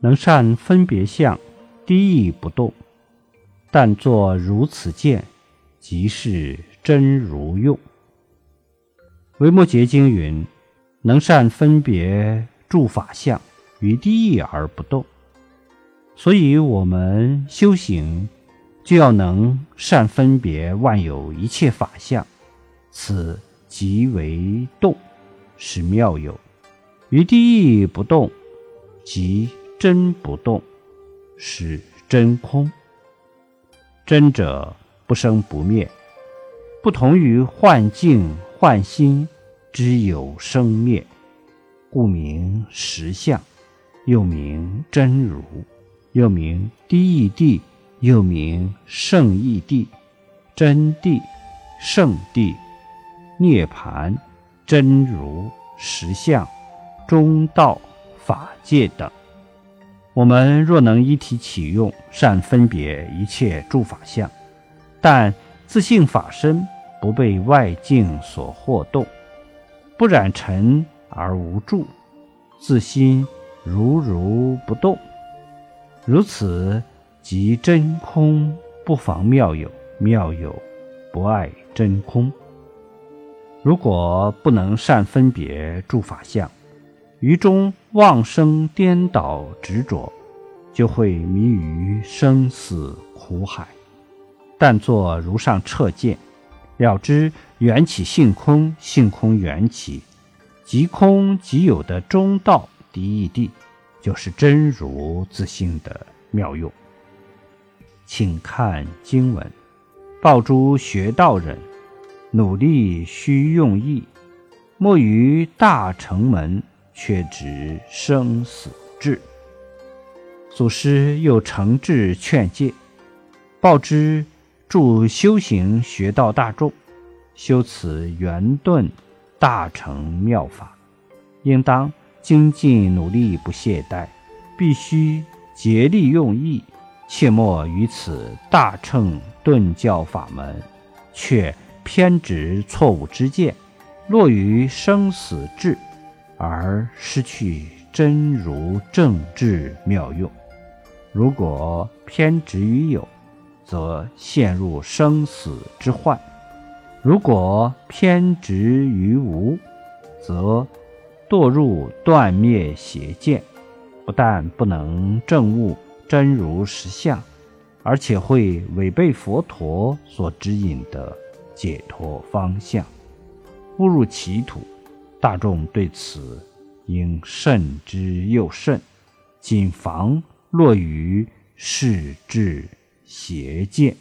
能善分别相，低意不动，但作如此见，即是真如用。维摩诘经云：能善分别诸法相，于低意而不动。所以，我们修行就要能善分别万有一切法相，此即为动。是妙有，于地意不动，即真不动，是真空。真者不生不灭，不同于幻境幻心之有生灭，故名实相，又名真如，又名低义地，又名圣义地、真谛、圣谛、涅盘。真如实相、中道法界等，我们若能一体启用，善分别一切诸法相，但自性法身不被外境所惑动，不染尘而无住，自心如如不动，如此即真空不妨妙有，妙有不碍真空。如果不能善分别诸法相，于中妄生颠倒执着，就会迷于生死苦海。但作如上彻见，了知缘起性空，性空缘起，即空即有的中道第一地，就是真如自性的妙用。请看经文：报诸学道人。努力须用意，莫于大成门，却执生死志。祖师又诚挚劝诫，报之助修行学道大众，修此圆顿大成妙法，应当精进努力，不懈怠，必须竭力用意，切莫于此大乘顿教法门，却。偏执错误之见，落于生死志，而失去真如正智妙用。如果偏执于有，则陷入生死之患；如果偏执于无，则堕入断灭邪见。不但不能证悟真如实相，而且会违背佛陀所指引的。解脱方向，误入歧途，大众对此应慎之又慎，谨防落于世智邪见。